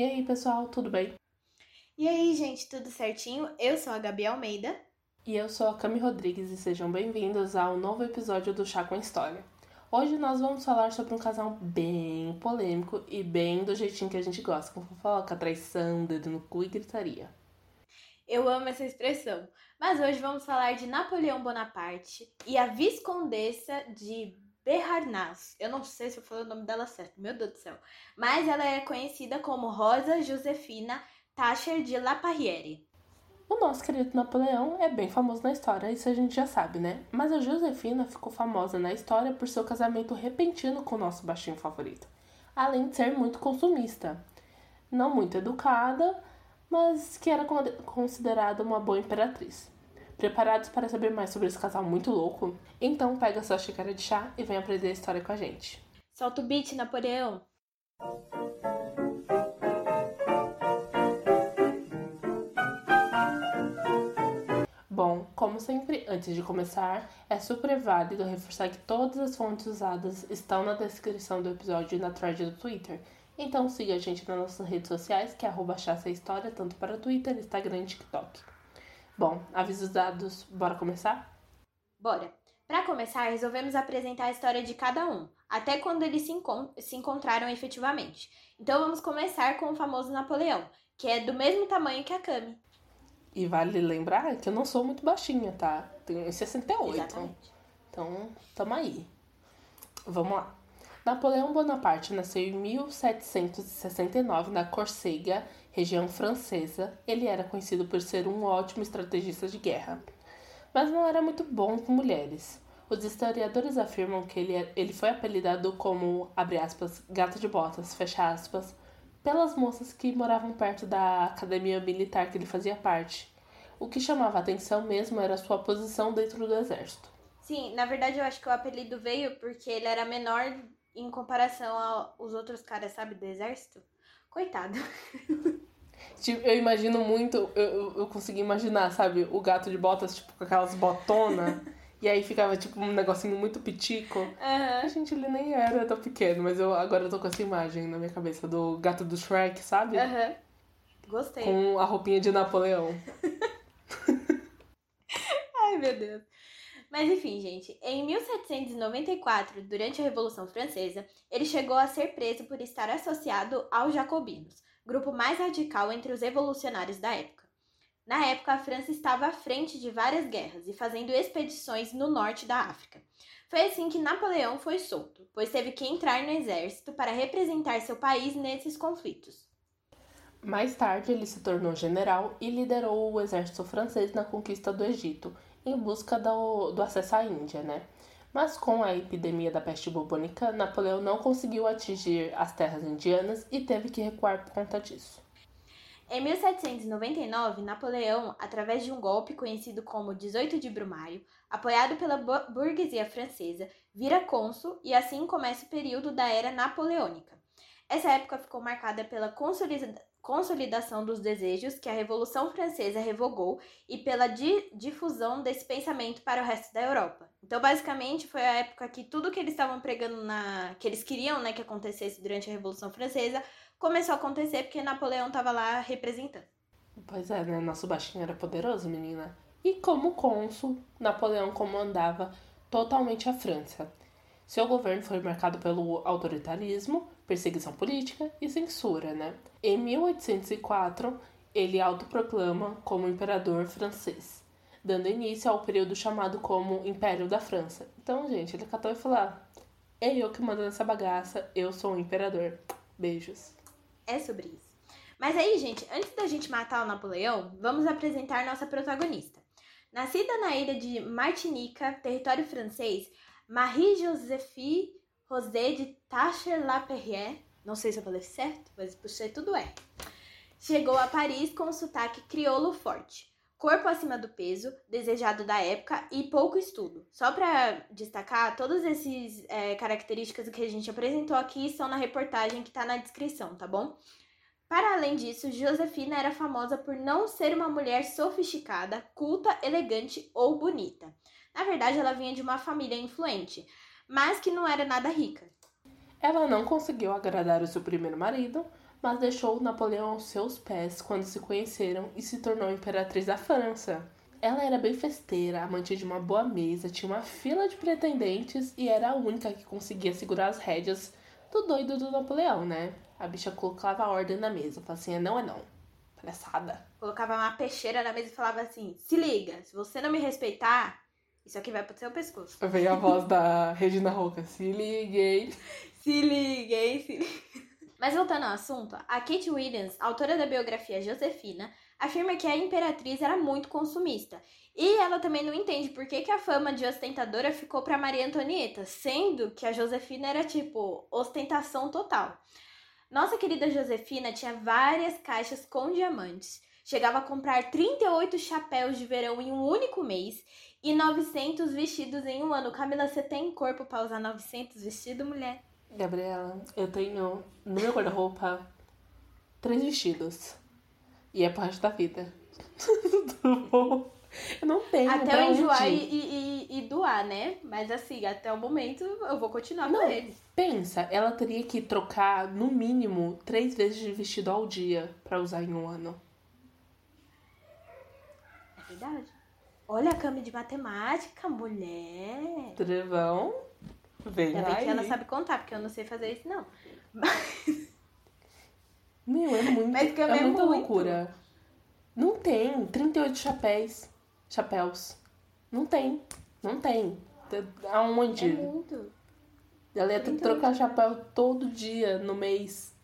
E aí, pessoal, tudo bem? E aí, gente, tudo certinho? Eu sou a Gabi Almeida. E eu sou a Cami Rodrigues e sejam bem-vindos ao novo episódio do Chá com História. Hoje nós vamos falar sobre um casal bem polêmico e bem do jeitinho que a gente gosta, com fofoca, traição, dedo no cu e gritaria. Eu amo essa expressão. Mas hoje vamos falar de Napoleão Bonaparte e a Viscondessa de Berharnaz. Eu não sei se eu falei o nome dela certo, meu Deus do céu. Mas ela é conhecida como Rosa Josefina Tacher de La Parriere. O nosso querido Napoleão é bem famoso na história, isso a gente já sabe, né? Mas a Josefina ficou famosa na história por seu casamento repentino com o nosso baixinho favorito, além de ser muito consumista. Não muito educada, mas que era considerada uma boa imperatriz. Preparados para saber mais sobre esse casal muito louco? Então pega sua xícara de chá e vem aprender a história com a gente. Solta o beat, Napoleão! Bom, como sempre, antes de começar, é super válido reforçar que todas as fontes usadas estão na descrição do episódio e na thread do Twitter. Então siga a gente nas nossas redes sociais, que é arroba História, tanto para Twitter, Instagram e TikTok. Bom, avisos dados, bora começar? Bora! Para começar, resolvemos apresentar a história de cada um, até quando eles se, encont se encontraram efetivamente. Então vamos começar com o famoso Napoleão, que é do mesmo tamanho que a Cami. E vale lembrar que eu não sou muito baixinha, tá? Tenho 68. Exatamente. Então, tamo aí. Vamos lá. Napoleão Bonaparte nasceu em 1769 na Corsica, região francesa. Ele era conhecido por ser um ótimo estrategista de guerra, mas não era muito bom com mulheres. Os historiadores afirmam que ele, é, ele foi apelidado como, abre aspas, gato de botas, fecha aspas, pelas moças que moravam perto da academia militar que ele fazia parte. O que chamava atenção mesmo era sua posição dentro do exército. Sim, na verdade eu acho que o apelido veio porque ele era menor em comparação aos outros caras, sabe, do exército. Coitado. Tipo, eu imagino muito, eu, eu consegui imaginar, sabe, o gato de botas, tipo, com aquelas botonas. e aí ficava, tipo, um negocinho muito pitico. Uhum. A gente, ele nem era tão pequeno, mas eu agora eu tô com essa imagem na minha cabeça do gato do Shrek, sabe? Uhum. Gostei. Com a roupinha de Napoleão. Ai, meu Deus. Mas enfim, gente, em 1794, durante a Revolução Francesa, ele chegou a ser preso por estar associado aos jacobinos, grupo mais radical entre os revolucionários da época. Na época, a França estava à frente de várias guerras e fazendo expedições no norte da África. Foi assim que Napoleão foi solto, pois teve que entrar no exército para representar seu país nesses conflitos. Mais tarde, ele se tornou general e liderou o exército francês na conquista do Egito, em busca do, do acesso à Índia, né? Mas com a epidemia da peste bubônica, Napoleão não conseguiu atingir as terras indianas e teve que recuar por conta disso. Em 1799, Napoleão, através de um golpe conhecido como 18 de Brumário, apoiado pela burguesia francesa, vira cônsul e assim começa o período da Era Napoleônica. Essa época ficou marcada pela consolidação dos desejos que a Revolução Francesa revogou e pela di difusão desse pensamento para o resto da Europa. Então, basicamente, foi a época que tudo que eles estavam pregando na que eles queriam, né, que acontecesse durante a Revolução Francesa, começou a acontecer porque Napoleão estava lá representando. Pois é, né? Nosso baixinho era poderoso, menina. E como cônsul, Napoleão comandava totalmente a França. Seu governo foi marcado pelo autoritarismo, perseguição política e censura, né? Em 1804, ele autoproclama como imperador francês, dando início ao período chamado como Império da França. Então, gente, ele catou e falou: ah, é eu que mando nessa bagaça, eu sou o imperador. Beijos. É sobre isso. Mas aí, gente, antes da gente matar o Napoleão, vamos apresentar nossa protagonista. Nascida na ilha de Martinica, território francês, Marie-Joséphine Rosé de Tacher-Laperrière, não sei se eu falei certo, mas puxei tudo é. Chegou a Paris com um sotaque crioulo forte, corpo acima do peso, desejado da época e pouco estudo. Só para destacar, todas essas é, características que a gente apresentou aqui estão na reportagem que está na descrição, tá bom? Para além disso, Josefina era famosa por não ser uma mulher sofisticada, culta, elegante ou bonita. Na verdade, ela vinha de uma família influente, mas que não era nada rica. Ela não conseguiu agradar o seu primeiro marido, mas deixou Napoleão aos seus pés quando se conheceram e se tornou imperatriz da França. Ela era bem festeira, amante de uma boa mesa, tinha uma fila de pretendentes e era a única que conseguia segurar as rédeas do doido do Napoleão, né? A bicha colocava ordem na mesa, falava assim, é não é não. Palhaçada. Colocava uma peixeira na mesa e falava assim: se liga, se você não me respeitar, isso aqui vai pro seu pescoço. Veio a voz da Regina Roca, se liguei. Se liguei, se liguei. Mas voltando ao assunto, a Kate Williams, autora da biografia Josefina, afirma que a imperatriz era muito consumista. E ela também não entende por que, que a fama de ostentadora ficou para Maria Antonieta, sendo que a Josefina era tipo ostentação total. Nossa querida Josefina tinha várias caixas com diamantes. Chegava a comprar 38 chapéus de verão em um único mês e 900 vestidos em um ano. Camila, você tem corpo para usar 900 vestidos, mulher? Gabriela, eu tenho no meu guarda-roupa três vestidos. E é pro resto da vida. Tudo bom? Eu não tenho. Até eu enjoar e, e, e, doar, né? Mas assim, até o momento eu vou continuar não, com ele. Pensa, ela teria que trocar no mínimo três vezes de vestido ao dia para usar em um ano. É verdade. Olha a cama de matemática, mulher. Trevão. Vem Ainda bem que ela sabe contar, porque eu não sei fazer isso, não. Mas... Meu, é muito, Mas é, é muita muito. loucura. Não tem 38 chapéus. Chapéus. Não tem. Não tem. Aonde? É muito. Ela ia ter que trocar chapéu todo dia no mês.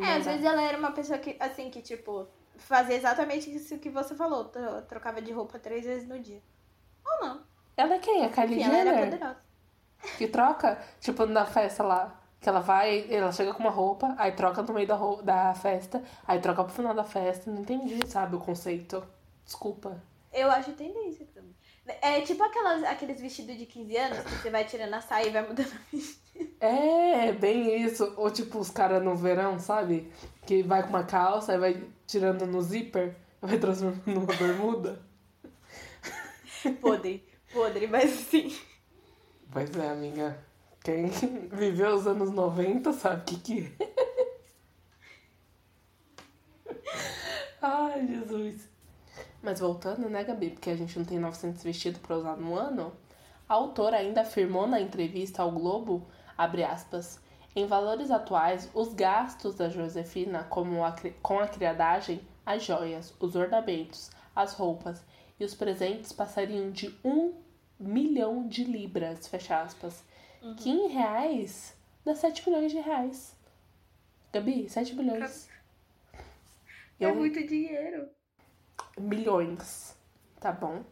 É, às vezes ela era uma pessoa que, assim, que, tipo, fazia exatamente isso que você falou. Trocava de roupa três vezes no dia. Ou não. Ela é quem? A Kylie Enfim, Jenner? Ela era poderosa. Que troca, tipo, na festa lá. Que ela vai, ela chega com uma roupa, aí troca no meio da, da festa, aí troca pro final da festa. Não entendi, sabe, o conceito. Desculpa. Eu acho tendência também. É tipo aquelas, aqueles vestidos de 15 anos que você vai tirando a saia e vai mudando o vestido. É, bem isso. Ou tipo os caras no verão, sabe? Que vai com uma calça e vai tirando no zíper, vai transformando numa bermuda. Podre, podre, mas sim. Pois é, amiga. Quem viveu os anos 90 sabe o que, que é. Ai, Jesus. Mas voltando, né, Gabi? Porque a gente não tem 900 vestidos para usar no ano. A autora ainda afirmou na entrevista ao Globo, abre aspas, em valores atuais, os gastos da Josefina como a, com a criadagem, as joias, os ornamentos, as roupas e os presentes passariam de um milhão de libras, fecha aspas, uhum. que em reais dá 7 milhões de reais. Gabi, 7 milhões. É Eu... muito dinheiro. Milhões, tá bom?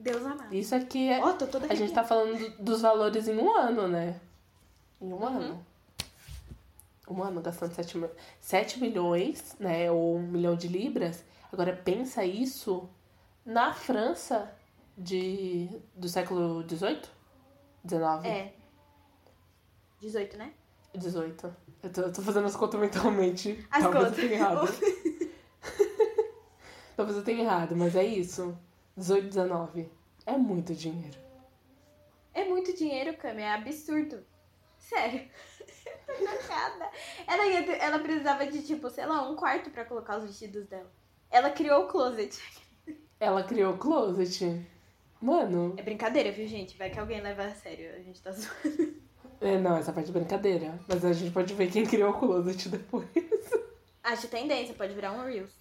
Deus amado. Isso aqui é. Oh, tô toda a gente tá falando dos valores em um ano, né? Em um uhum. ano. Um ano gastando 7, 7 milhões, né? Ou um milhão de libras. Agora pensa isso na França de, do século XVIII? XIX? É. 18, né? 18. Eu tô, eu tô fazendo as contas mentalmente. As Talvez contas. eu tenha errado. Talvez eu tenha errado, mas é isso. 18, 19. É muito dinheiro. É muito dinheiro, Cami. É absurdo. Sério. Nada. ela, ia, ela precisava de, tipo, sei lá, um quarto pra colocar os vestidos dela. Ela criou o closet. Ela criou o closet. Mano. É brincadeira, viu, gente? Vai que alguém leva a sério. A gente tá zoando. É, não, essa parte é brincadeira. Mas a gente pode ver quem criou o closet depois. Acho tendência, pode virar um Reels.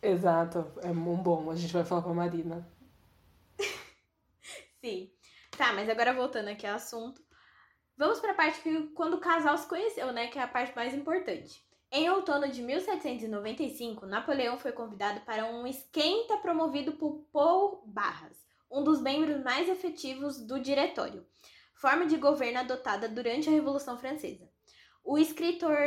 Exato, é um bom. A gente vai falar com a Marina. Tá, mas agora voltando aqui ao assunto. Vamos pra parte que quando o casal se conheceu, né? Que é a parte mais importante. Em outono de 1795, Napoleão foi convidado para um esquenta promovido por Paul Barras, um dos membros mais efetivos do diretório, forma de governo adotada durante a Revolução Francesa. O escritor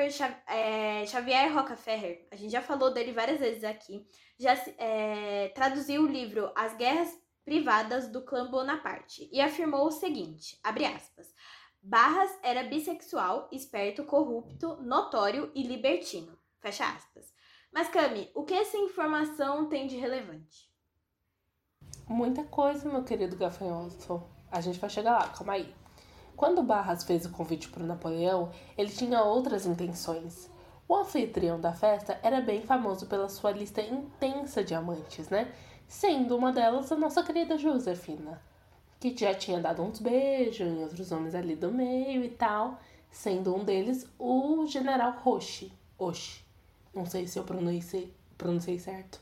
é, Xavier Rockefeller, a gente já falou dele várias vezes aqui, já é, traduziu o livro As Guerras Privadas do Clã Bonaparte e afirmou o seguinte, abre aspas, Barras era bissexual, esperto, corrupto, notório e libertino. Fecha aspas. Mas, Cami, o que essa informação tem de relevante? Muita coisa, meu querido gafanhoto. A gente vai chegar lá, calma aí. Quando Barras fez o convite para Napoleão, ele tinha outras intenções. O anfitrião da festa era bem famoso pela sua lista intensa de amantes, né? Sendo uma delas a nossa querida Josefina, que já tinha dado uns beijos em outros homens ali do meio e tal, sendo um deles o general Roche. Oxi. Não sei se eu pronunciei, pronunciei certo.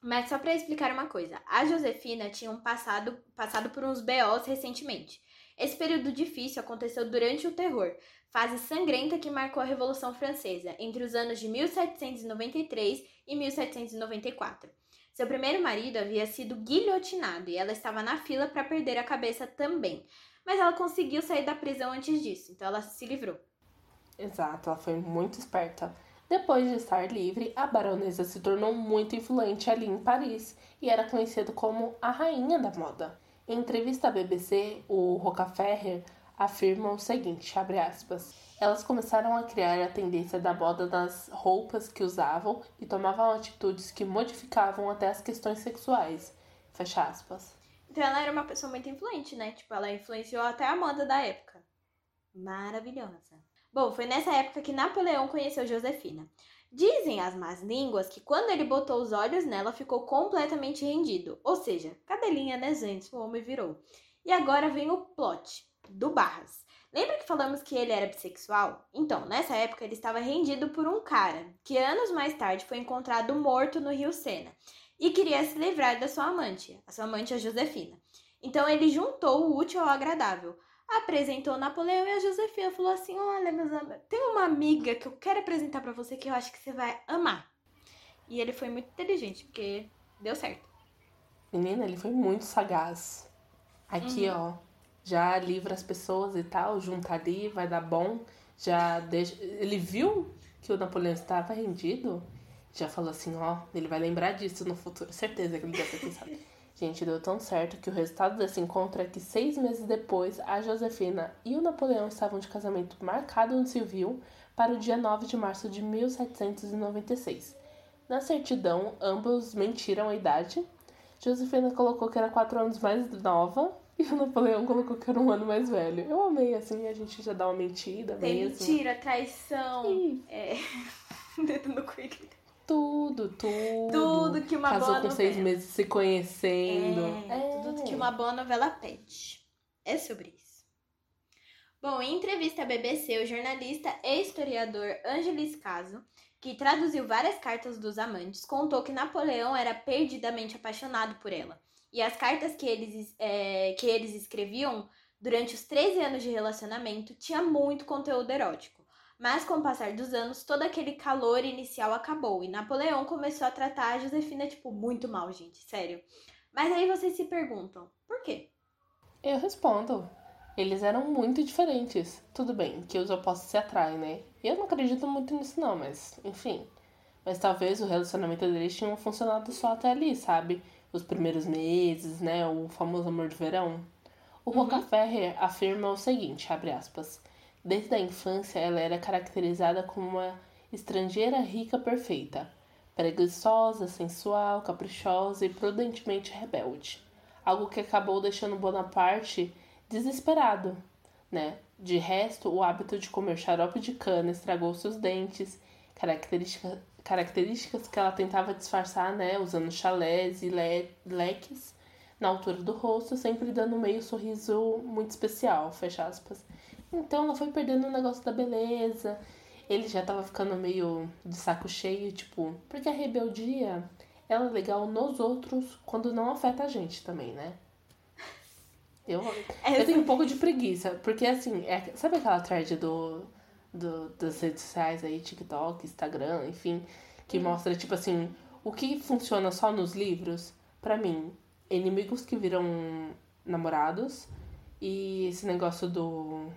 Mas só para explicar uma coisa, a Josefina tinha um passado, passado por uns BOs recentemente. Esse período difícil aconteceu durante o terror, fase sangrenta que marcou a Revolução Francesa, entre os anos de 1793 e 1794. Seu primeiro marido havia sido guilhotinado e ela estava na fila para perder a cabeça também. Mas ela conseguiu sair da prisão antes disso, então ela se livrou. Exato, ela foi muito esperta. Depois de estar livre, a baronesa se tornou muito influente ali em Paris e era conhecida como a rainha da moda. Em entrevista à BBC, o Rockefeller afirma o seguinte, abre aspas, elas começaram a criar a tendência da moda das roupas que usavam e tomavam atitudes que modificavam até as questões sexuais, fecha aspas. Então ela era uma pessoa muito influente, né? Tipo, ela influenciou até a moda da época. Maravilhosa. Bom, foi nessa época que Napoleão conheceu Josefina. Dizem as más línguas que quando ele botou os olhos nela, ficou completamente rendido. Ou seja, cadelinha, né, gente? O homem virou. E agora vem o plot do Barras. Lembra que falamos que ele era bissexual? Então, nessa época ele estava rendido por um cara, que anos mais tarde foi encontrado morto no Rio Sena, e queria se livrar da sua amante, a sua amante a Josefina. Então ele juntou o útil ao agradável apresentou Napoleão e a Josefina falou assim: Olha, meus amigos, tem uma amiga que eu quero apresentar para você que eu acho que você vai amar. E ele foi muito inteligente, porque deu certo. Menina, ele foi muito sagaz. Aqui, uhum. ó, já livra as pessoas e tal, junta ali, vai dar bom. Já deixa. Ele viu que o Napoleão estava rendido, já falou assim: Ó, ele vai lembrar disso no futuro. Certeza que ele deve ter pensado. Gente, deu tão certo que o resultado desse encontro é que seis meses depois, a Josefina e o Napoleão estavam de casamento marcado no civil para o dia 9 de março de 1796. Na certidão, ambos mentiram a idade. Josefina colocou que era quatro anos mais nova e o Napoleão colocou que era um ano mais velho. Eu amei, assim, a gente já dá uma mentira Tem mesmo. mentira, traição. Ih. É. Dedo no coelho. Tudo, tudo. Tudo que uma Casou boa com novela. seis meses se conhecendo. É, tudo que uma boa novela pede. É sobre isso. Bom, em entrevista à BBC, o jornalista e historiador Angelis Caso, que traduziu várias cartas dos amantes, contou que Napoleão era perdidamente apaixonado por ela. E as cartas que eles, é, que eles escreviam durante os 13 anos de relacionamento tinha muito conteúdo erótico. Mas com o passar dos anos, todo aquele calor inicial acabou e Napoleão começou a tratar a Josefina, tipo, muito mal, gente, sério. Mas aí vocês se perguntam, por quê? Eu respondo. Eles eram muito diferentes. Tudo bem, que os opostos se atraem, né? Eu não acredito muito nisso não, mas enfim. Mas talvez o relacionamento deles tinha funcionado só até ali, sabe? Os primeiros meses, né? O famoso amor de verão. O uhum. Rockefeller afirma o seguinte, abre aspas. Desde a infância, ela era caracterizada como uma estrangeira rica perfeita, preguiçosa, sensual, caprichosa e prudentemente rebelde. Algo que acabou deixando Bonaparte desesperado, né? De resto, o hábito de comer xarope de cana estragou seus dentes, característica, características que ela tentava disfarçar, né? Usando chalés e le leques na altura do rosto, sempre dando meio sorriso muito especial, fecha aspas. Então ela foi perdendo o negócio da beleza. Ele já tava ficando meio de saco cheio, tipo, porque a rebeldia ela é legal nos outros quando não afeta a gente também, né? Eu, eu tenho um pouco de preguiça, porque assim, é, sabe aquela thread do, do, das redes sociais aí, TikTok, Instagram, enfim, que uhum. mostra, tipo assim, o que funciona só nos livros? para mim, inimigos que viram namorados e esse negócio do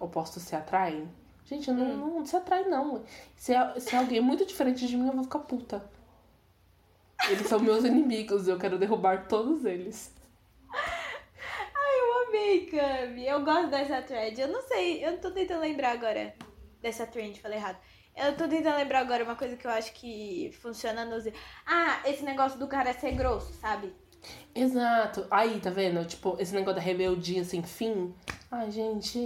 opostos se atraem. Gente, não, hum. não se atrai, não. Se é, se é alguém muito diferente de mim, eu vou ficar puta. Eles são meus inimigos, eu quero derrubar todos eles. Amei, Cami. Eu gosto dessa thread. Eu não sei, eu tô tentando lembrar agora dessa trend, falei errado. Eu tô tentando lembrar agora uma coisa que eu acho que funciona nos. Ah, esse negócio do cara ser grosso, sabe? Exato. Aí, tá vendo? Tipo, esse negócio da rebeldia sem fim Ai, gente.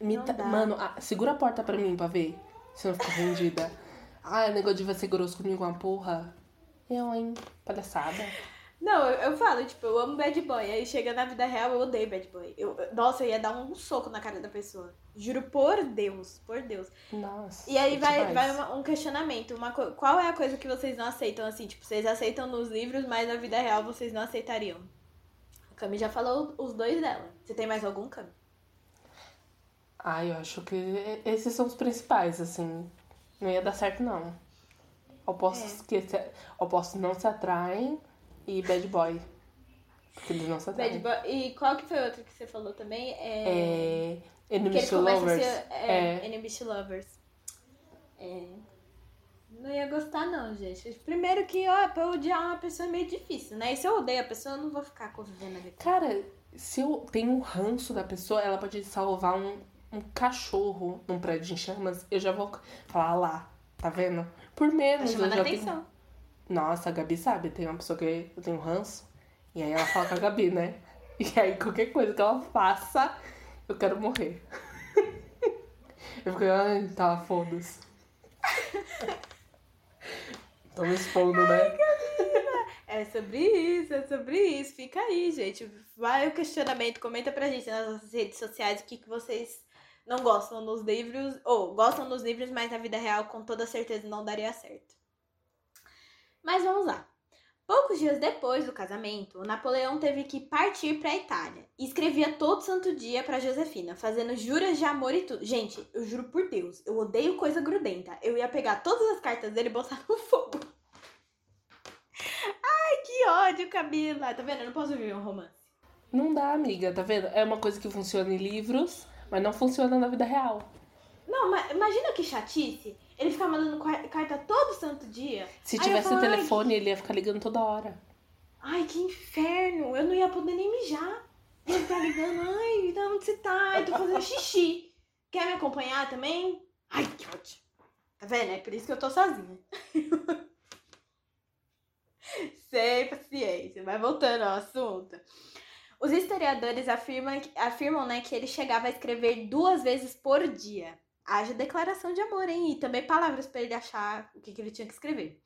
Me Não tá- dá. Mano, ah, segura a porta pra mim pra ver. Se eu não ficar ofendida. Ai, o negócio de você ser grosso comigo, uma porra. Eu, hein? Palhaçada. Não, eu, eu falo, tipo, eu amo bad boy. Aí chega na vida real, eu odeio bad boy. Eu, nossa, eu ia dar um soco na cara da pessoa. Juro por Deus, por Deus. Nossa. E aí que vai, demais. vai uma- um questionamento. Uma co- Qual é a coisa que vocês não aceitam, assim? Tipo, vocês aceitam nos livros, mas na vida real vocês não aceitariam. A Cami já falou os dois dela. Você tem mais algum, Cami? Ai, eu acho que esses são os principais, assim. Não ia dar certo, não. Opostos, É. que se, opostos não se atraem e bad boy. Porque eles não se atraem. Bad boy. E qual que foi outro que você falou também? É... É. Enemies to Lovers. ser. É, É. Enemies to Lovers. É. Não ia gostar, não, gente. Primeiro que, ó, pra odiar uma pessoa é meio difícil, né? E se eu odeio a pessoa, eu não vou ficar convivendo ali. Cara, se eu tenho um ranço da pessoa, ela pode salvar um, um cachorro num prédio em chamas, eu já vou falar "Ah lá, tá vendo? Por Tá menos eu chamando já a atenção. tenho. Nossa, a Gabi sabe, tem uma pessoa que eu tenho ranço, e aí ela fala com a Gabi, né? E aí qualquer coisa que ela faça, eu quero morrer. Eu fico, ai, tá, foda-se. Tô me expondo, né? É sobre isso, é sobre isso. Fica aí, gente. Vai o questionamento, comenta pra gente nas nossas redes sociais o que, que vocês não gostam nos livros, ou gostam nos livros, mas na vida real com toda certeza não daria certo. Mas vamos lá. Poucos dias depois do casamento, o Napoleão teve que partir para a Itália e escrevia todo santo dia para Josefina, fazendo juras de amor e tudo. Gente, eu juro por Deus, eu odeio coisa grudenta. Eu ia pegar todas as cartas dele e botar no fogo. Ai, que ódio, Camila. Tá vendo? Eu não posso viver um romance. Não dá, amiga, tá vendo? É uma coisa que funciona em livros, mas não funciona na vida real. Não, mas imagina que chatice. Ele ficar mandando carta todo santo dia. Se eu tivesse ai, telefone, ele ia ficar ligando toda hora. Ai, que inferno! Eu não ia poder nem mijar. Ele tá ligando, ai, da onde você tá? Ai, tô fazendo xixi. Quer me acompanhar também? Ai, que ódio. Tá vendo? É por isso que eu tô sozinha. Sem paciência. Mas voltando ao assunto. Os historiadores afirmam, afirmam né, que ele chegava a escrever duas vezes por dia. Haja declaração de amor, hein? E também palavras pra ele achar o que, que ele tinha que escrever.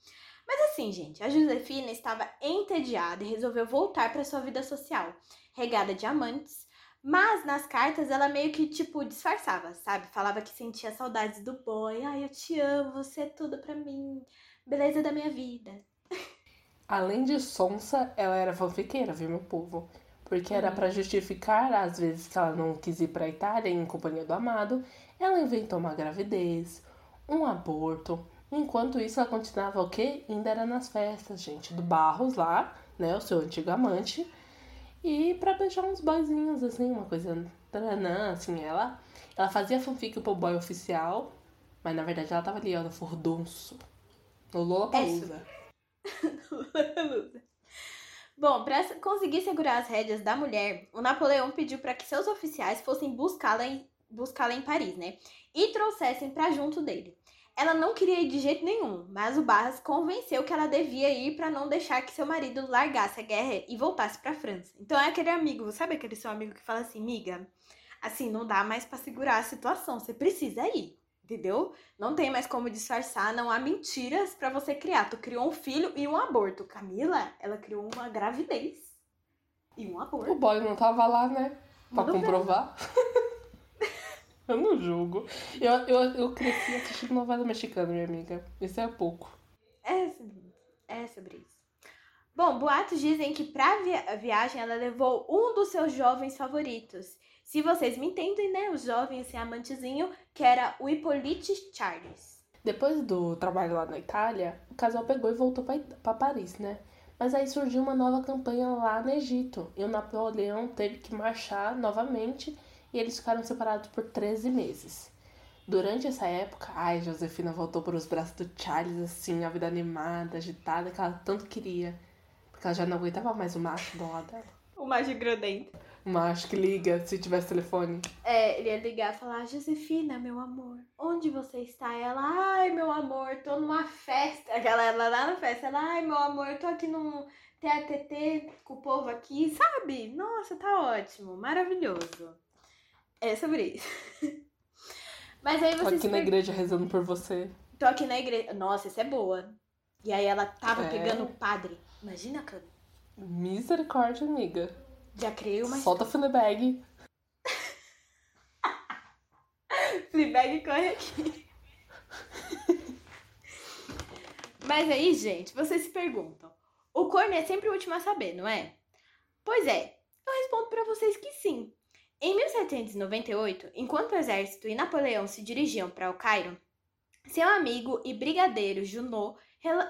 Mas assim, gente, a Josefina estava entediada e resolveu voltar para sua vida social, regada de amantes. Mas nas cartas ela meio que, tipo, disfarçava, sabe? Falava que sentia saudades do boy. Ai, eu te amo, você é tudo pra mim. Beleza da minha vida. Além de sonsa, ela era fanfiqueira, viu, meu povo? Porque era Hum. pra justificar as vezes que ela não quis ir pra Itália em companhia do amado, ela inventou uma gravidez, um aborto. Enquanto isso, ela continuava o quê? Ainda era nas festas, gente, do Barros lá, né, o seu antigo amante. E pra beijar uns boyzinhos, assim, uma coisa taranã, assim, ela... Ela fazia fanfic pro boy oficial, mas na verdade ela tava ali, ó, no furdunço. No Lollapalooza. Bom, para conseguir segurar as rédeas da mulher, o Napoleão pediu para que seus oficiais fossem buscá-la em, buscá-la em Paris, né? E trouxessem para junto dele. Ela não queria ir de jeito nenhum, mas o Barras convenceu que ela devia ir para não deixar que seu marido largasse a guerra e voltasse para França. Então é aquele amigo, sabe aquele seu amigo que fala assim, miga, assim não dá mais para segurar a situação, você precisa ir. Entendeu? Não tem mais como disfarçar, não há mentiras pra você criar. Tu criou um filho e um aborto. Camila, ela criou uma gravidez e um O aborto. boy não tava lá, né? Ver. comprovar. eu não julgo. Eu, eu, eu cresci assistindo novela mexicana, minha amiga. Isso é pouco. É, sobre- é sobre isso. Bom, boatos dizem que pra via- viagem ela levou um dos seus jovens favoritos. Se vocês me entendem, né? O jovem, esse amantezinho, que era o Hippolyte Charles. Depois do trabalho lá na Itália, o casal pegou e voltou pra Paris, né? Mas aí surgiu uma nova campanha lá no Egito. E o Napoleão teve que marchar novamente e eles ficaram separados por 13 meses. Durante essa época, ai, Josefina voltou para os braços do Charles, assim, a vida animada, agitada, que ela tanto queria. Porque ela já não aguentava mais o macho do lado dela. O mais grudento. O macho que liga se tivesse telefone. É, ele ia ligar e falar, Josefina, meu amor, onde você está? Ela, ai, meu amor, tô numa festa. Aquela, ela lá na festa, ela, ai, meu amor, eu tô aqui num TATT com o povo aqui, sabe? Nossa, tá ótimo, maravilhoso. É sobre isso. Mas aí Tô vocês aqui na per- igreja rezando por você. Tô aqui na igreja. Nossa, essa é boa. E aí ela tava É. pegando o padre. Imagina, cara. Misericórdia, amiga. Já criei uma Solta Fleabag. Fleabag corre aqui. Mas aí, gente, vocês se perguntam: o corno é sempre o último a saber, não é? Pois é, eu respondo pra vocês que sim. Em 1798, enquanto o exército e Napoleão se dirigiam para o Cairo, seu amigo e brigadeiro Junot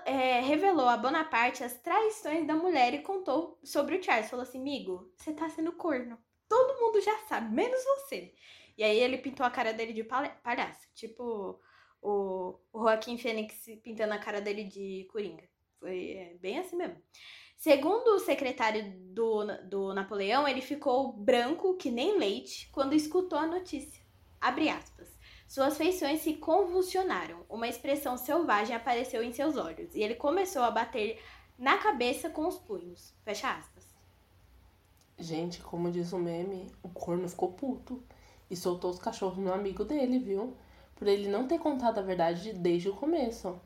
é, revelou a Bonaparte as traições da mulher e contou sobre o Charles. Falou assim: amigo, você tá sendo corno. Todo mundo já sabe, menos você. E aí ele pintou a cara dele de palhaço. Tipo o, o Joaquim Fênix pintando a cara dele de coringa. Foi é, bem assim mesmo. Segundo o secretário do, do Napoleão, ele ficou branco que nem leite quando escutou a notícia. Abre aspas. Suas feições se convulsionaram. Uma expressão selvagem apareceu em seus olhos. E ele começou a bater na cabeça com os punhos. Fecha aspas. Gente, como diz o meme, o corno ficou puto e soltou os cachorros no amigo dele, viu? Por ele não ter contado a verdade desde o começo.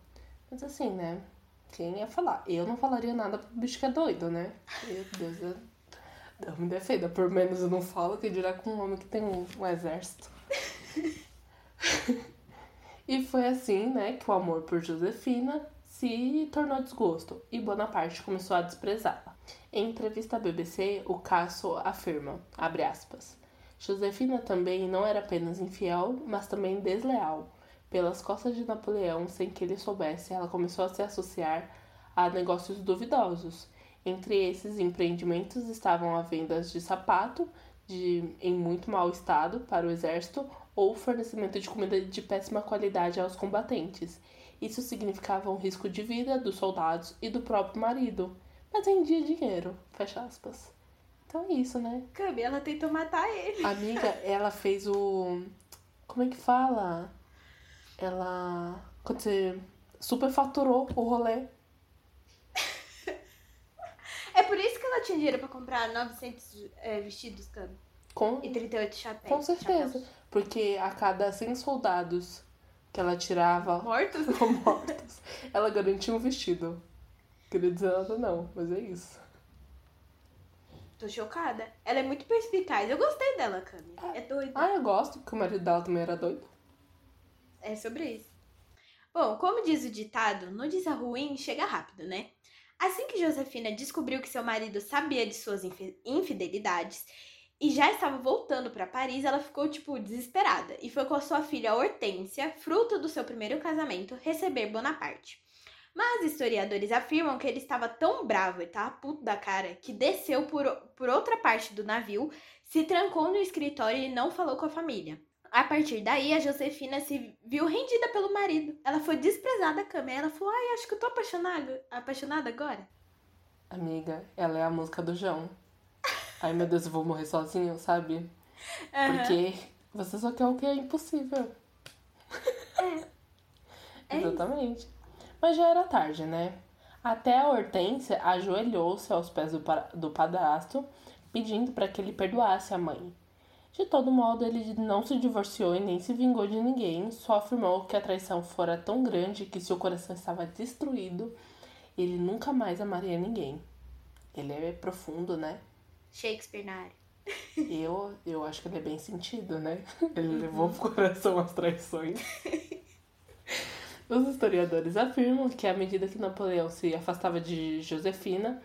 Mas assim, né? Quem ia falar? Eu não falaria nada pro bicho que é doido, né? Meu Deus, eu... Me defenda. Por menos eu não falo, que dirá com um homem que tem um, um exército. e foi assim, né, que o amor por Josefina se tornou desgosto e Bonaparte começou a desprezá-la. Em entrevista à BBC, o Casso afirma, abre aspas, Josefina também não era apenas infiel, mas também desleal. Pelas costas de Napoleão, sem que ele soubesse, ela começou a se associar a negócios duvidosos. Entre esses empreendimentos estavam a vendas de sapato de, em muito mau estado para o exército ou fornecimento de comida de péssima qualidade aos combatentes. Isso significava um risco de vida dos soldados e do próprio marido, mas rendia dinheiro, fecha aspas. Então é isso, né? Cami, ela tentou matar ele. A amiga, ela fez o. Como é que fala? Ela. Quando você superfaturou o rolê. É por isso que ela tinha dinheiro pra comprar 900 é, vestidos, Cami. Com, E 38 chapéus. com certeza. Porque a cada 100 soldados que ela tirava Mortos? mortos, ela garantia um vestido. Queria dizer nada, não, mas é isso. Tô chocada. Ela é muito perspicaz. Eu gostei dela, Cami. É doida. Ah, eu gosto, porque o marido dela também era doido. É sobre isso. Bom, como diz o ditado, notícia ruim chega rápido, né? Assim que Josefina descobriu que seu marido sabia de suas infi- infidelidades e já estava voltando para Paris, ela ficou, tipo, desesperada e foi com a sua filha Hortência, fruto do seu primeiro casamento, receber Bonaparte. Mas historiadores afirmam que ele estava tão bravo e tava puto da cara que desceu por, por outra parte do navio, se trancou no escritório e não falou com a família. A partir daí, a Josefina se viu rendida pelo marido. Ela foi desprezada, Cami. Ela falou: Ai, acho que eu tô apaixonada, apaixonada agora. Amiga, ela é a música do João. Ai meu Deus, eu vou morrer sozinho, sabe? Porque você só quer o que é impossível. É isso. Exatamente. Mas já era tarde, né? Até a Hortência ajoelhou-se aos pés do, do padrasto, pedindo para que ele perdoasse a mãe. De todo modo, ele não se divorciou e nem se vingou de ninguém, só afirmou que a traição fora tão grande que seu coração estava destruído e ele nunca mais amaria ninguém. Ele é profundo, né? Shakespeare na área. Eu, eu acho que ele é bem sentido, né? Ele levou pro coração as traições. Os historiadores afirmam que à medida que Napoleão se afastava de Josefina,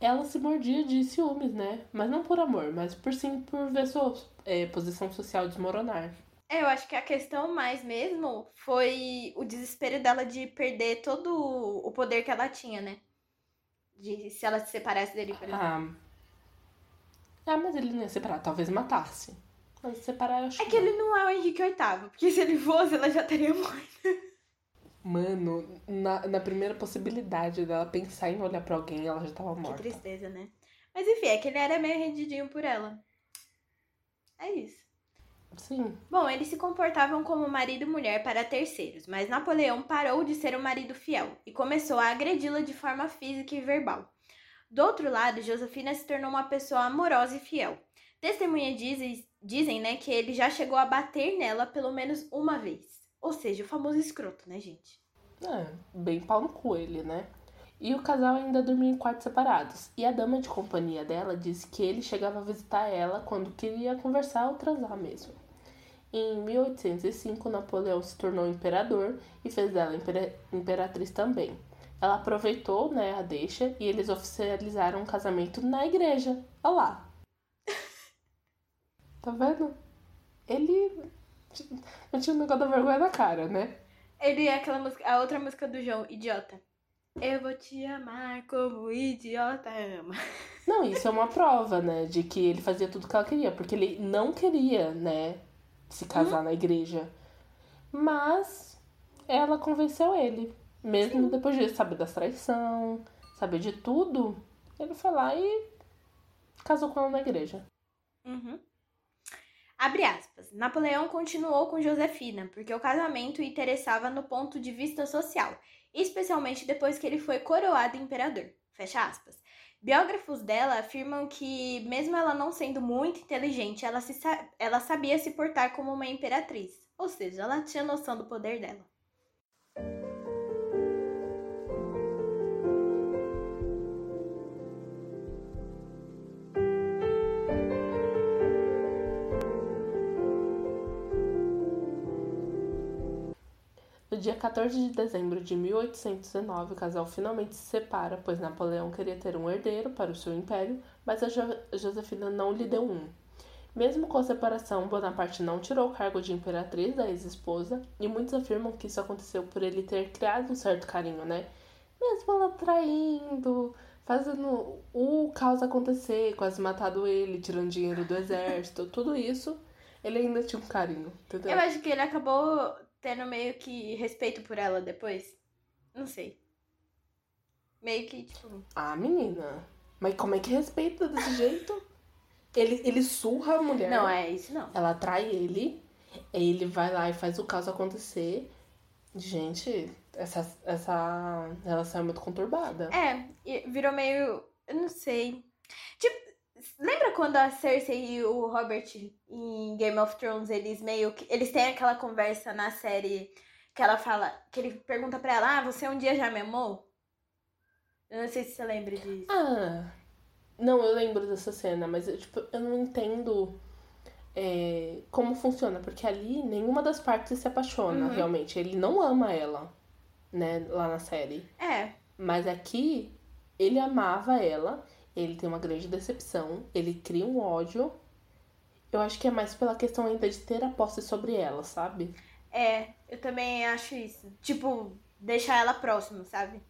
ela se mordia de ciúmes, né? Mas não por amor, mas por sim por ver sua é, posição social desmoronar. É, eu acho que a questão mais mesmo foi o desespero dela de perder todo o poder que ela tinha, né? De se ela se separasse dele, por exemplo. Ah, ah mas ele não ia separar, talvez matasse. Mas separar eu acho É que não. ele não é o Henrique VIII, porque se ele fosse, ela já teria morrido. Mano, na, na primeira possibilidade dela pensar em olhar pra alguém, ela já tava Que morta. tristeza, né? Mas enfim, é que ele era meio rendidinho por ela. É isso. Sim. Bom, eles se comportavam como marido e mulher para terceiros, mas Napoleão parou de ser um marido fiel e começou a agredi-la de forma física e verbal. Do outro lado, Josefina se tornou uma pessoa amorosa e fiel. Testemunhas dizem, dizem, né, que ele já chegou a bater nela pelo menos uma vez. Ou seja, o famoso escroto, né, gente? É, bem pau no cu ele, né? E o casal ainda dormia em quartos separados. E a dama de companhia dela disse que ele chegava a visitar ela quando queria conversar ou transar mesmo. Em 1805, Napoleão se tornou imperador e fez dela impera imperatriz também. Ela aproveitou né, a deixa e eles oficializaram um casamento na igreja. Olha lá. tá vendo? Ele não tinha um negócio da vergonha na cara, né? Ele é aquela música, a outra música do João, Idiota. Eu vou te amar como o idiota ama. Não, isso é uma prova, né? De que ele fazia tudo que ela queria. Porque ele não queria, né? Se casar hum. na igreja. Mas ela convenceu ele. Mesmo Sim. depois de saber da traição, saber de tudo, ele foi lá e casou com ela na igreja. Uhum. Abre aspas. Napoleão continuou com Josefina, porque o casamento interessava no ponto de vista social especialmente depois que ele foi coroado imperador. Fecha aspas. Biógrafos dela afirmam que, mesmo ela não sendo muito inteligente, ela, se, ela sabia se portar como uma imperatriz, ou seja, ela tinha noção do poder dela. Dia 14 de dezembro de 1819, o casal finalmente se separa, pois Napoleão queria ter um herdeiro para o seu império, mas a jo Josefina não lhe deu um. Mesmo com a separação, Bonaparte não tirou o cargo de imperatriz da ex-esposa, e muitos afirmam que isso aconteceu por ele ter criado um certo carinho, né? Mesmo ela traindo, fazendo o caos acontecer, quase matado ele, tirando dinheiro do exército, tudo isso, ele ainda tinha um carinho, entendeu? Eu acho que ele acabou tendo meio que respeito por ela depois. Não sei. Meio que, tipo. Ah, menina. Mas como é que respeita desse jeito? Ele, ele surra a mulher. Não, é isso não. Ela trai ele. Ele vai lá e faz o caso acontecer. Gente, essa, essa relação é muito conturbada. É, virou meio. Eu não sei. Tipo, Lembra quando a Cersei e o Robert em Game of Thrones, eles meio que. Eles têm aquela conversa na série que ela fala. Que ele pergunta pra ela, ah, você um dia já me amou? Eu não sei se você lembra disso. Ah. Não, eu lembro dessa cena, mas eu, tipo, eu não entendo é, como funciona, porque ali nenhuma das partes se apaixona, uhum. realmente. Ele não ama ela, né, lá na série. É. Mas aqui, ele amava ela ele tem uma grande decepção, ele cria um ódio. Eu acho que é mais pela questão ainda de ter a posse sobre ela, sabe? É, eu também acho isso. Tipo, deixar ela próxima, sabe?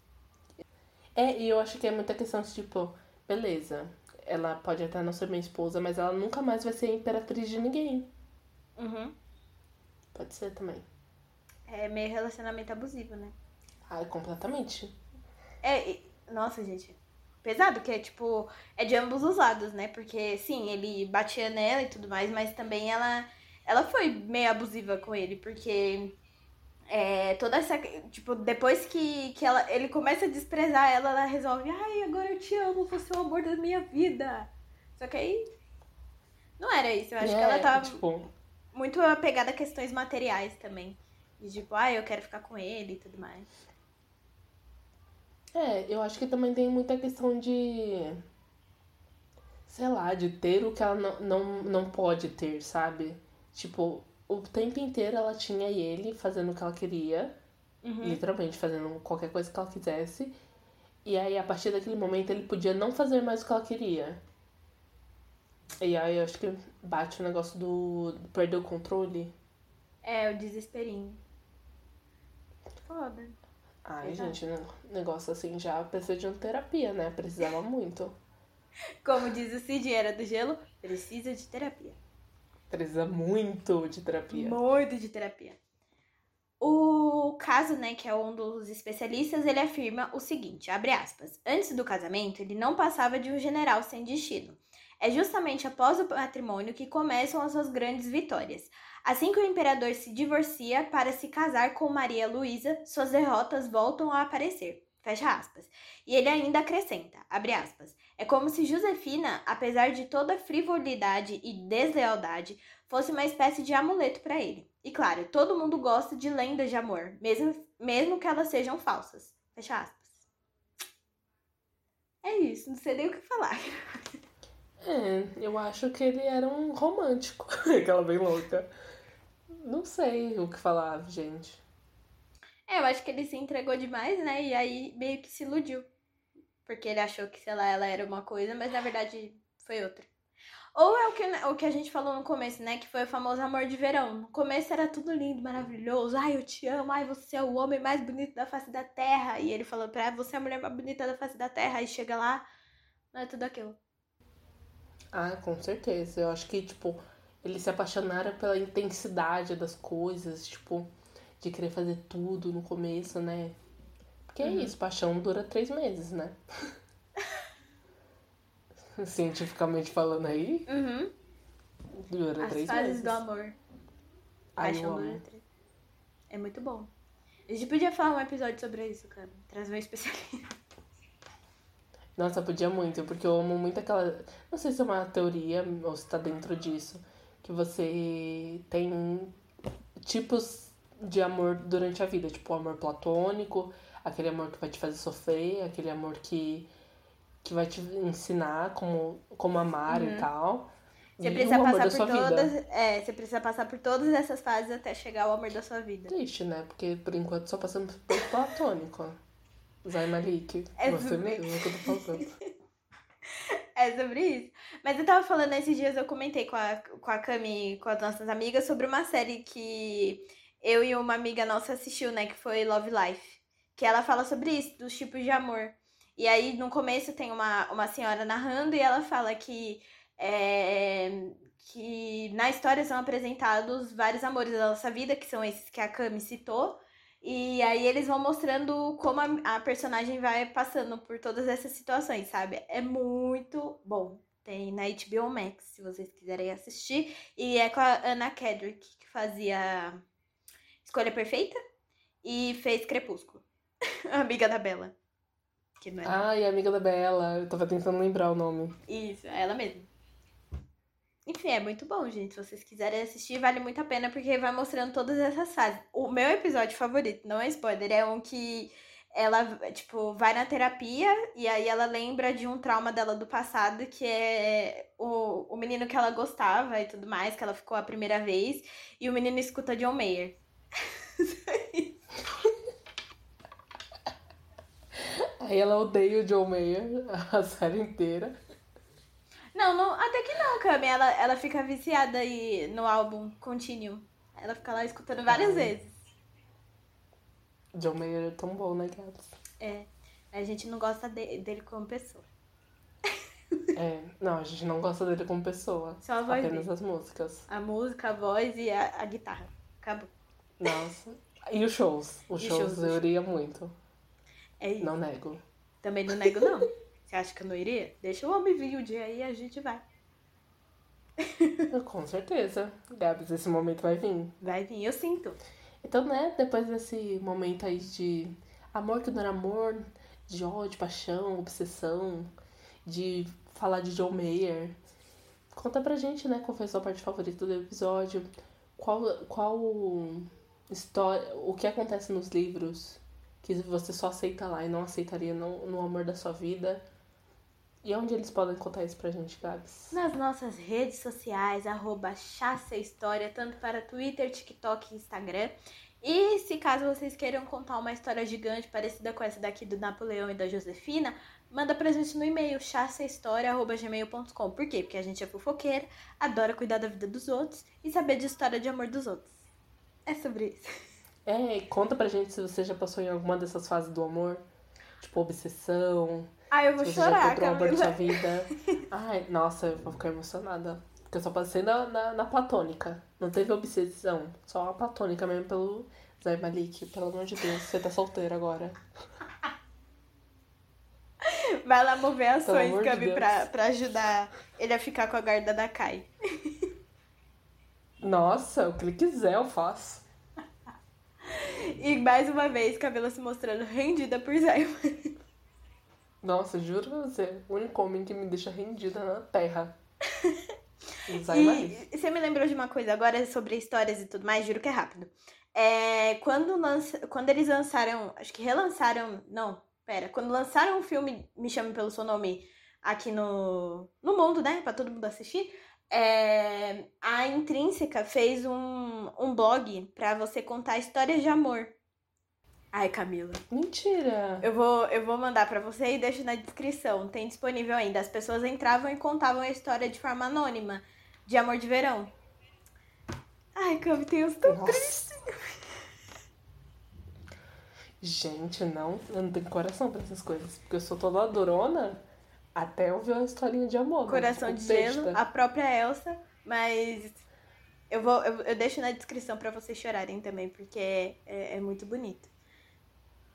É, e eu acho que é muita questão de tipo, beleza, ela pode até não ser minha esposa, mas ela nunca mais vai ser imperatriz de ninguém. Uhum. Pode ser também. É meio relacionamento abusivo, né? Ah, completamente. É, e... nossa, gente, pesado, que é tipo, é de ambos os lados, né? Porque sim, ele batia nela e tudo mais, mas também ela ela foi meio abusiva com ele, porque é, toda essa. Tipo, depois que, que ela, ele começa a desprezar ela, ela resolve, ai, agora eu te amo, você é o amor da minha vida. Só que aí. Não era isso. Eu acho é, que ela é, tava tipo... muito apegada a questões materiais também. De tipo, ai, eu quero ficar com ele e tudo mais. É, eu acho que também tem muita questão de. Sei lá, de ter o que ela não, não, não pode ter, sabe? Tipo, o tempo inteiro ela tinha ele fazendo o que ela queria. Uhum. Literalmente fazendo qualquer coisa que ela quisesse. E aí, a partir daquele momento, ele podia não fazer mais o que ela queria. E aí, eu acho que bate o negócio do, do perder o controle. É, o desesperinho. Foda. Ai, gente, negócio assim já precisa de uma terapia, né? Precisava muito. Como diz o Cid, era do gelo, precisa de terapia. Precisa muito de terapia. Muito de terapia. O caso, né, que é um dos especialistas, ele afirma o seguinte, abre aspas, antes do casamento, ele não passava de um general sem destino. É justamente após o matrimônio que começam as suas grandes vitórias. Assim que o imperador se divorcia para se casar com Maria Luísa, suas derrotas voltam a aparecer. Fecha aspas. E ele ainda acrescenta, abre aspas, é como se Josefina, apesar de toda frivolidade e deslealdade, fosse uma espécie de amuleto para ele. E claro, todo mundo gosta de lendas de amor, mesmo, mesmo que elas sejam falsas. Fecha aspas. É isso, não sei nem o que falar. É, eu acho que ele era um romântico. Aquela bem louca. Não sei o que falar, gente. É, eu acho que ele se entregou demais, né? E aí meio que se iludiu. Porque ele achou que, sei lá, ela era uma coisa, mas na verdade foi outra. Ou é o que, o que a gente falou no começo, né? Que foi o famoso amor de verão. No começo era tudo lindo, maravilhoso. Ai, eu te amo. Ai, você é o homem mais bonito da face da terra. E ele falou pra ela, você é a mulher mais bonita da face da terra. Aí chega lá, não é tudo aquilo. Ah, com certeza. Eu acho que, tipo, eles se apaixonaram pela intensidade das coisas, tipo, de querer fazer tudo no começo, né? Porque é Uhum. é isso, paixão dura três meses, né? Cientificamente falando aí, Uhum. dura As três fases meses. do amor. Ai, Paixão dura três. É muito bom. A gente podia falar um episódio sobre isso, cara. Trazer um especialista. Nossa, podia muito, porque eu amo muito aquela. Não sei se é uma teoria ou se tá dentro disso. Que você tem tipos de amor durante a vida. Tipo, o amor platônico, aquele amor que vai te fazer sofrer, aquele amor que, que vai te ensinar como, como amar e tal. Você e precisa passar por todas. vida. É, você precisa passar por todas essas fases até chegar ao amor da sua vida. Triste, né? Porque por enquanto só passamos pelo platônico. Zay Malik, É você mesmo que eu tô falando. É sobre isso. Mas eu tava falando esses dias, eu comentei com a, com a Cami, com as nossas amigas, sobre uma série que eu e uma amiga nossa assistiu, né? Que foi Love Life. Que ela fala sobre isso, dos tipos de amor. E aí, no começo, tem uma, uma senhora narrando e ela fala que, é, que na história são apresentados vários amores da nossa vida, que são esses que a Cami citou. E aí eles vão mostrando como a, a personagem vai passando por todas essas situações, sabe? É muito bom. Tem na HBO Max, se vocês quiserem assistir. E é com a Anna Kendrick, que fazia Escolha Perfeita e fez Crepúsculo. Amiga da Bella. Que não é. Ai, amiga da Bela, eu tava tentando lembrar o nome. Isso, é ela mesma. Enfim, é muito bom, gente. Se vocês quiserem assistir, vale muito a pena, porque vai mostrando todas essas fases. O meu episódio favorito, não é spoiler, é um que ela, tipo, vai na terapia e aí ela lembra de um trauma dela do passado, que é o, o menino que ela gostava e tudo mais, que ela ficou a primeira vez, e o menino escuta John Mayer. Aí ela odeia o John Mayer a série inteira. Não, não, até que não, Cami. Ela, ela fica viciada aí no álbum contínuo. Ela fica lá escutando várias Ai. vezes. John Mayer é tão bom, né, Gabs? É, a gente não gosta de- dele como pessoa. É, não, a gente não gosta dele como pessoa. Só a voz Apenas dele. as músicas. A música, a voz e a, a guitarra. Acabou. Nossa. E os shows? Os E shows shows, eu iria muito. É isso. Não nego. Também não nego, não. Você acha que eu não iria? Deixa o homem vir o dia aí e a gente vai. Com certeza. Gabs, esse momento vai vir. Vai vir, eu sinto. Então, né, depois desse momento aí de amor que não era amor, de ódio, paixão, obsessão, de falar de John Mayer, conta pra gente, né, qual foi a sua parte favorita do episódio, qual, qual história, o que acontece nos livros que você só aceita lá e não aceitaria no, no amor da sua vida. E onde eles podem contar isso pra gente, Gabs? Nas nossas redes sociais, arroba Chassa História, tanto para Twitter, TikTok e Instagram. E se caso vocês queiram contar uma história gigante parecida com essa daqui do Napoleão e da Josefina, manda pra gente no e-mail chassahistoria.gmail.com. Por quê? Porque a gente é fofoqueira, adora cuidar da vida dos outros e saber de história de amor dos outros. É sobre isso. É, conta pra gente se você já passou em alguma dessas fases do amor, tipo obsessão, Ah, eu vou Se você já chorar, encontrou o amor da sua Camila. vida. Ai, nossa, eu vou ficar emocionada. Porque eu só passei na, na, na platônica. Não teve obsessão. Só a platônica mesmo pelo Zay Malik. Pelo amor de Deus, você tá solteiro agora. Vai lá mover ações, amor de pra, pra ajudar ele a ficar com a guarda da Kai. Nossa, o que ele quiser eu faço. E mais uma vez, Camila se mostrando rendida por Simon. Nossa, juro pra você, o único homem que me deixa rendida na terra. e você me lembrou de uma coisa agora sobre histórias e tudo mais, juro que é rápido. É, quando, lança, quando eles lançaram, acho que relançaram, não, pera, quando lançaram o filme Me Chame Pelo Seu Nome aqui no, no mundo, né, pra todo mundo assistir, é, a Intrínseca fez um, um blog pra você contar histórias de amor. Ai, Camila. Mentira! Eu vou, eu vou mandar para você e deixo na descrição. Tem disponível ainda. As pessoas entravam e contavam a história de forma anônima. De amor de verão. Ai, Cam, tem uns tão tristes. Gente, não, eu não tenho coração pra essas coisas. Porque eu sou toda durona até ouvir uma historinha de amor. Né? Coração né? de gelo, a própria Elsa. Mas eu, vou, eu, eu deixo na descrição para vocês chorarem também, porque é, é, é muito bonito.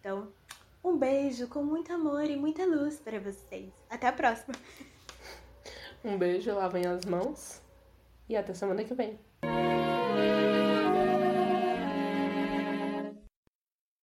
Então, um beijo com muito amor e muita luz para vocês. Até a próxima. Um beijo, lavem as mãos e até semana que vem.